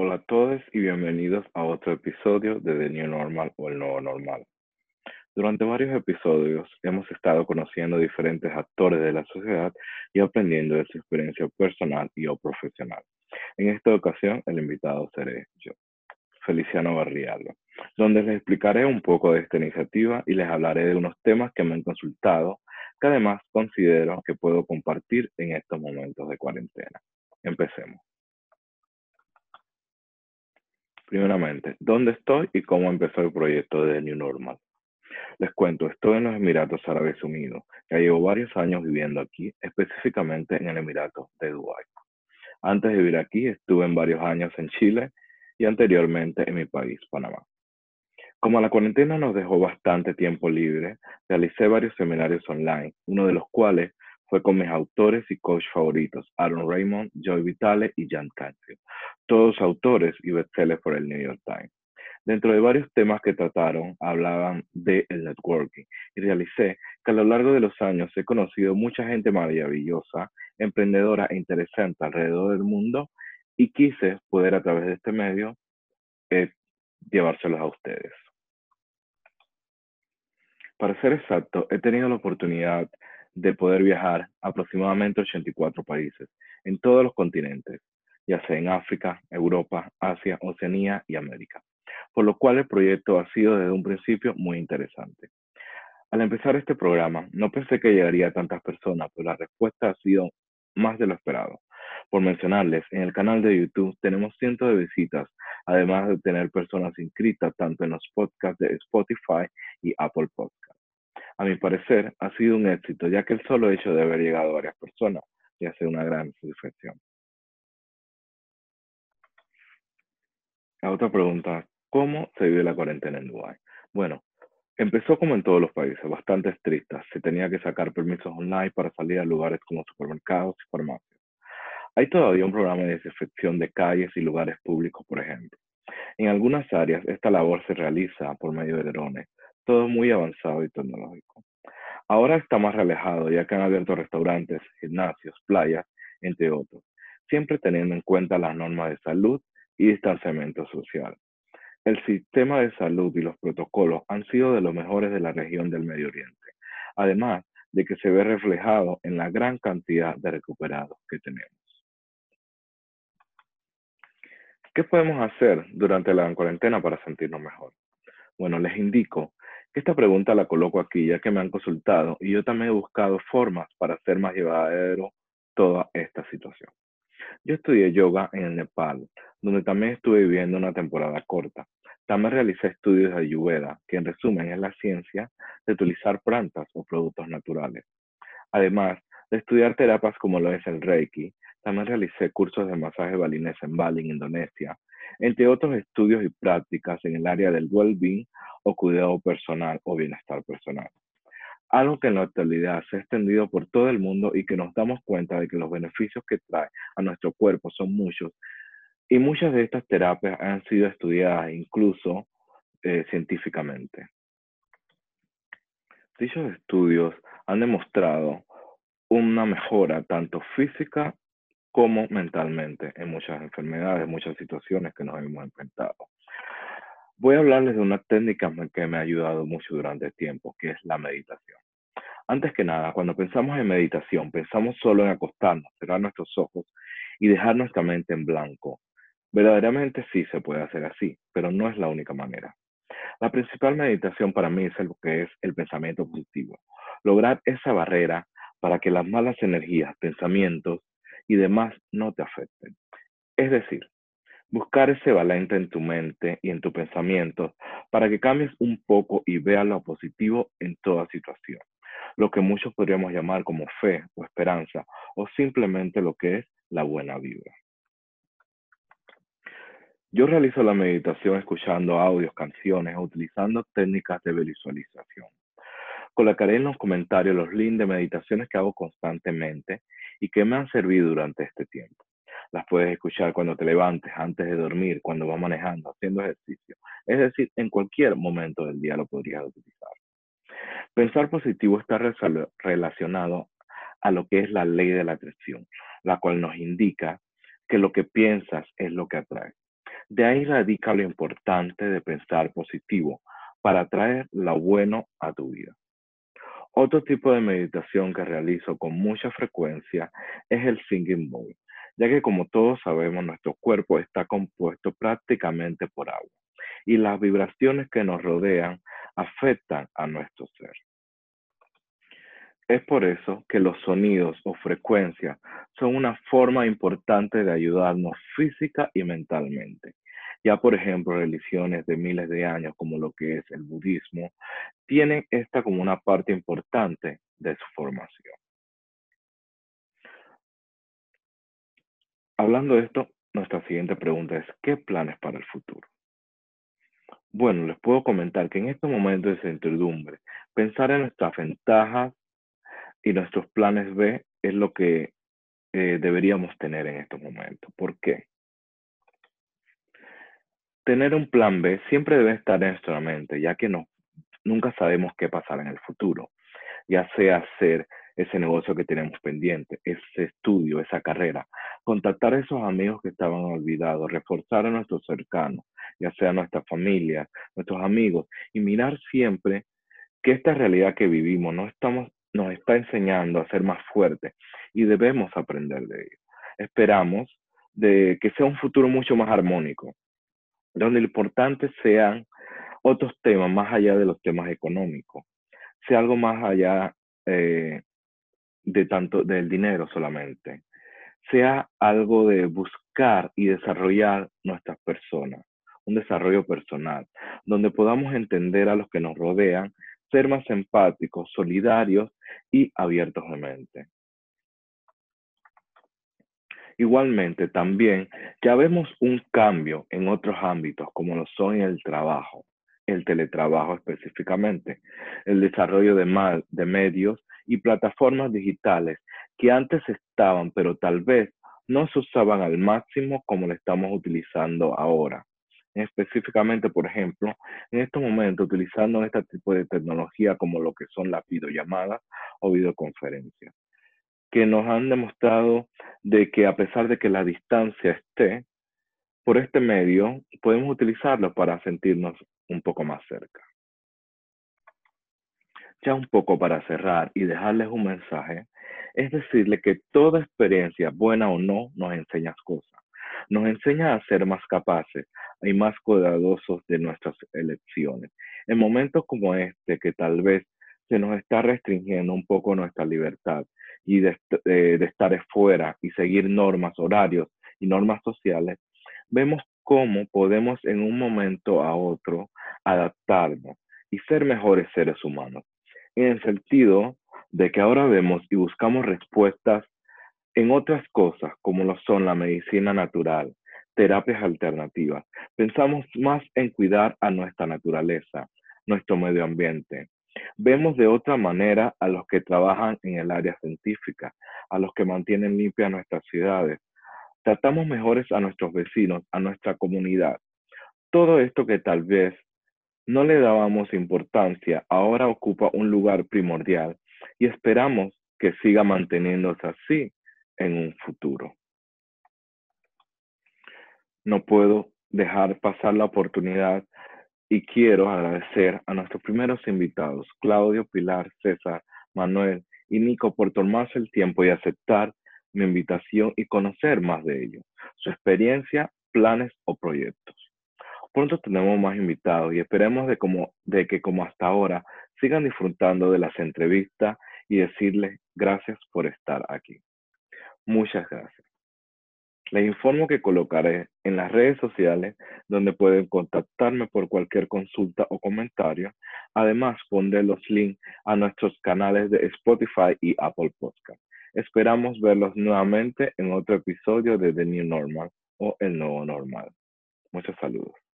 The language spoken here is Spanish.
Hola a todos y bienvenidos a otro episodio de The New Normal o el Nuevo Normal. Durante varios episodios hemos estado conociendo diferentes actores de la sociedad y aprendiendo de su experiencia personal y o profesional. En esta ocasión, el invitado seré yo, Feliciano Barrialo, donde les explicaré un poco de esta iniciativa y les hablaré de unos temas que me han consultado, que además considero que puedo compartir en estos momentos de cuarentena. Empecemos. Primeramente, ¿dónde estoy y cómo empezó el proyecto de New Normal? Les cuento, estoy en los Emiratos Árabes Unidos. Ya llevo varios años viviendo aquí, específicamente en el Emirato de Dubái. Antes de vivir aquí, estuve varios años en Chile y anteriormente en mi país, Panamá. Como la cuarentena nos dejó bastante tiempo libre, realicé varios seminarios online, uno de los cuales fue con mis autores y coach favoritos, Aaron Raymond, Joy Vitale y Jan Canfield, todos autores y bestsellers por el New York Times. Dentro de varios temas que trataron, hablaban de el networking y realicé que a lo largo de los años he conocido mucha gente maravillosa, emprendedora e interesante alrededor del mundo y quise poder a través de este medio eh, llevárselos a ustedes. Para ser exacto, he tenido la oportunidad de poder viajar a aproximadamente 84 países en todos los continentes, ya sea en África, Europa, Asia, Oceanía y América, por lo cual el proyecto ha sido desde un principio muy interesante. Al empezar este programa, no pensé que llegaría a tantas personas, pero la respuesta ha sido más de lo esperado. Por mencionarles, en el canal de YouTube tenemos cientos de visitas, además de tener personas inscritas tanto en los podcasts de Spotify y Apple Podcasts. A mi parecer, ha sido un éxito, ya que el solo hecho de haber llegado a varias personas ya hace una gran satisfacción. La otra pregunta, ¿cómo se vive la cuarentena en Dubái? Bueno, empezó como en todos los países, bastante estricta. Se tenía que sacar permisos online para salir a lugares como supermercados y farmacias. Hay todavía un programa de desinfección de calles y lugares públicos, por ejemplo. En algunas áreas, esta labor se realiza por medio de drones, todo muy avanzado y tecnológico. Ahora está más relajado ya que han abierto restaurantes, gimnasios, playas, entre otros, siempre teniendo en cuenta las normas de salud y distanciamiento social. El sistema de salud y los protocolos han sido de los mejores de la región del Medio Oriente, además de que se ve reflejado en la gran cantidad de recuperados que tenemos. ¿Qué podemos hacer durante la cuarentena para sentirnos mejor? Bueno, les indico esta pregunta la coloco aquí ya que me han consultado y yo también he buscado formas para hacer más llevadero toda esta situación. Yo estudié yoga en Nepal, donde también estuve viviendo una temporada corta. También realicé estudios de Ayurveda, que en resumen es la ciencia de utilizar plantas o productos naturales. Además de estudiar terapias como lo es el Reiki, también realicé cursos de masaje balinés en Bali, Indonesia, entre otros estudios y prácticas en el área del well-being o cuidado personal o bienestar personal. Algo que en la actualidad se ha extendido por todo el mundo y que nos damos cuenta de que los beneficios que trae a nuestro cuerpo son muchos. Y muchas de estas terapias han sido estudiadas incluso eh, científicamente. Dichos estudios han demostrado una mejora tanto física como mentalmente en muchas enfermedades, muchas situaciones que nos hemos enfrentado. Voy a hablarles de una técnica que me ha ayudado mucho durante el tiempo, que es la meditación. Antes que nada, cuando pensamos en meditación, pensamos solo en acostarnos, cerrar nuestros ojos y dejar nuestra mente en blanco. Verdaderamente sí se puede hacer así, pero no es la única manera. La principal meditación para mí es lo que es el pensamiento positivo. Lograr esa barrera para que las malas energías, pensamientos y demás no te afecten. Es decir, buscar ese balance en tu mente y en tu pensamiento para que cambies un poco y veas lo positivo en toda situación, lo que muchos podríamos llamar como fe o esperanza o simplemente lo que es la buena vibra. Yo realizo la meditación escuchando audios, canciones o utilizando técnicas de visualización. Colocaré en los comentarios los links de meditaciones que hago constantemente y que me han servido durante este tiempo. Las puedes escuchar cuando te levantes, antes de dormir, cuando vas manejando, haciendo ejercicio. Es decir, en cualquier momento del día lo podrías utilizar. Pensar positivo está relacionado a lo que es la ley de la atracción, la cual nos indica que lo que piensas es lo que atrae. De ahí radica lo importante de pensar positivo para traer lo bueno a tu vida. Otro tipo de meditación que realizo con mucha frecuencia es el singing bowl, ya que como todos sabemos nuestro cuerpo está compuesto prácticamente por agua y las vibraciones que nos rodean afectan a nuestro ser. Es por eso que los sonidos o frecuencias son una forma importante de ayudarnos física y mentalmente. Ya, por ejemplo, religiones de miles de años, como lo que es el budismo, tienen esta como una parte importante de su formación. Hablando de esto, nuestra siguiente pregunta es, ¿qué planes para el futuro? Bueno, les puedo comentar que en este momento de incertidumbre, pensar en nuestras ventajas y nuestros planes B es lo que eh, deberíamos tener en estos momentos. ¿Por qué? Tener un plan B siempre debe estar en nuestra mente, ya que no, nunca sabemos qué pasará en el futuro, ya sea hacer ese negocio que tenemos pendiente, ese estudio, esa carrera, contactar a esos amigos que estaban olvidados, reforzar a nuestros cercanos, ya sea nuestra familia, nuestros amigos, y mirar siempre que esta realidad que vivimos no estamos nos está enseñando a ser más fuertes y debemos aprender de ello. Esperamos de que sea un futuro mucho más armónico, donde lo importante sean otros temas más allá de los temas económicos, sea algo más allá eh, de tanto del dinero solamente, sea algo de buscar y desarrollar nuestras personas, un desarrollo personal, donde podamos entender a los que nos rodean ser más empáticos, solidarios y abiertos de mente. Igualmente, también ya vemos un cambio en otros ámbitos, como lo son el trabajo, el teletrabajo específicamente, el desarrollo de, de medios y plataformas digitales que antes estaban, pero tal vez no se usaban al máximo como lo estamos utilizando ahora. Específicamente, por ejemplo, en este momento utilizando este tipo de tecnología como lo que son las videollamadas o videoconferencias, que nos han demostrado de que a pesar de que la distancia esté, por este medio podemos utilizarlo para sentirnos un poco más cerca. Ya un poco para cerrar y dejarles un mensaje, es decirle que toda experiencia, buena o no, nos enseña cosas. Nos enseña a ser más capaces, y más cuidadosos de nuestras elecciones. En momentos como este, que tal vez se nos está restringiendo un poco nuestra libertad y de, de, estar fuera y seguir normas, horarios y normas sociales, vemos cómo podemos en un momento a otro adaptarnos y ser mejores seres humanos. En el sentido de que ahora vemos y buscamos respuestas en otras cosas como lo son la medicina natural, terapias alternativas. Pensamos más en cuidar a nuestra naturaleza, nuestro medio ambiente. Vemos de otra manera a los que trabajan en el área científica, a los que mantienen limpias nuestras ciudades. Tratamos mejores a nuestros vecinos, a nuestra comunidad. Todo esto que tal vez no le dábamos importancia, ahora ocupa un lugar primordial y esperamos que siga manteniéndose así en un futuro no puedo dejar pasar la oportunidad y quiero agradecer a nuestros primeros invitados, Claudio, Pilar, César, Manuel y Nico, por tomarse el tiempo y aceptar mi invitación y conocer más de ellos, su experiencia, planes o proyectos. Pronto tenemos más invitados y esperemos de, de que como hasta ahora sigan disfrutando de las entrevistas y decirles gracias por estar aquí. Muchas gracias. Les informo que colocaré en las redes sociales donde pueden contactarme por cualquier consulta o comentario. Además, pondré los links a nuestros canales de Spotify y Apple Podcast. Esperamos verlos nuevamente en otro episodio de The New Normal o El Nuevo Normal. Muchos saludos.